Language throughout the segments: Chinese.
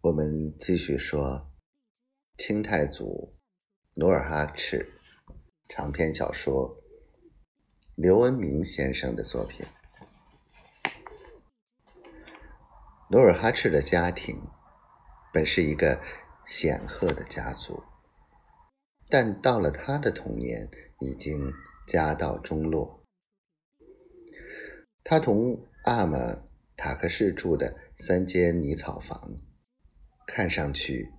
我们继续说清太祖努尔哈赤长篇小说刘恩明先生的作品。努尔哈赤的家庭本是一个显赫的家族，但到了他的童年，已经家道中落。他同阿玛塔克氏住的三间泥草房。看上去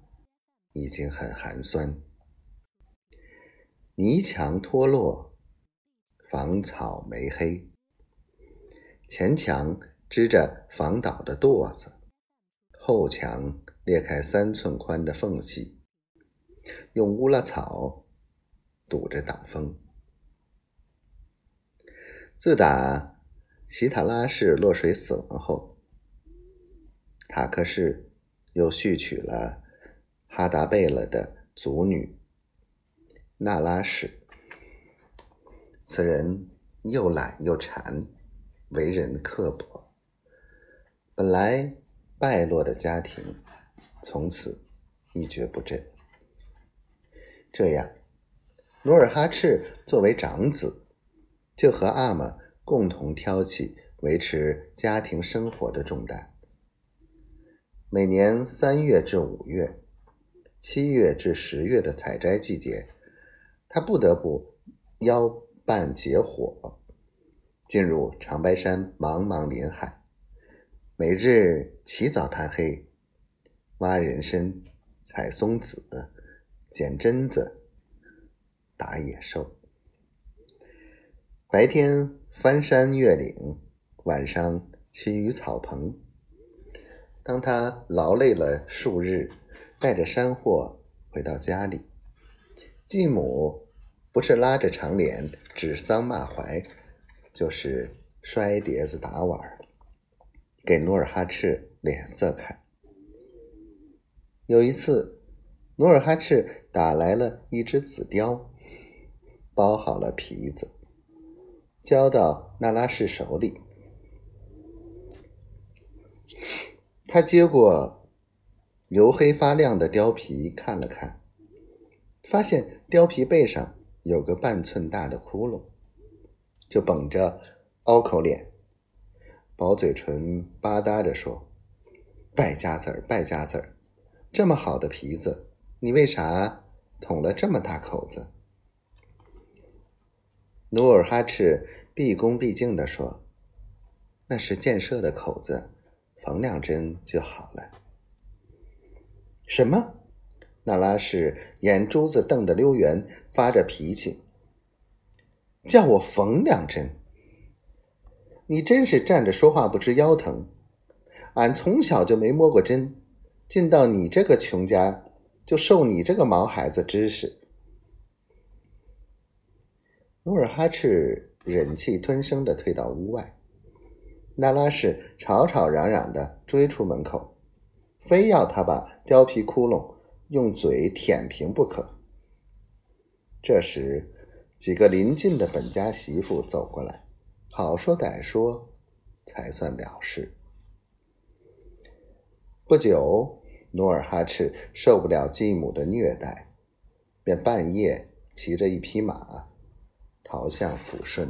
已经很寒酸，泥墙脱落，房草霉黑，前墙支着房倒的垛子，后墙裂开三寸宽的缝隙，用乌拉草堵着挡风。自打希塔拉氏落水死亡后，塔克氏。又续娶了哈达贝勒的族女那拉氏。此人又懒又馋，为人刻薄。本来败落的家庭，从此一蹶不振。这样，努尔哈赤作为长子，就和阿玛共同挑起维持家庭生活的重担。每年三月至五月、七月至十月的采摘季节，他不得不邀伴结伙，进入长白山茫茫林海，每日起早贪黑，挖人参、采松子、捡榛子、打野兽。白天翻山越岭，晚上栖于草棚。当他劳累了数日，带着山货回到家里，继母不是拉着长脸指桑骂槐，就是摔碟子打碗，给努尔哈赤脸色看。有一次，努尔哈赤打来了一只紫貂，包好了皮子，交到那拉氏手里。他接过黝黑发亮的貂皮，看了看，发现貂皮背上有个半寸大的窟窿，就绷着凹口脸，薄嘴唇吧嗒着说：“败家子儿，败家子儿，这么好的皮子，你为啥捅了这么大口子？”努尔哈赤毕恭毕敬地说：“那是箭射的口子。”缝两针就好了。什么？那拉氏眼珠子瞪得溜圆，发着脾气，叫我缝两针？你真是站着说话不知腰疼！俺从小就没摸过针，进到你这个穷家，就受你这个毛孩子指使。努尔哈赤忍气吞声的退到屋外。那拉氏吵吵嚷嚷的追出门口，非要他把貂皮窟窿用嘴舔平不可。这时，几个邻近的本家媳妇走过来，好说歹说，才算了事。不久，努尔哈赤受不了继母的虐待，便半夜骑着一匹马逃向抚顺。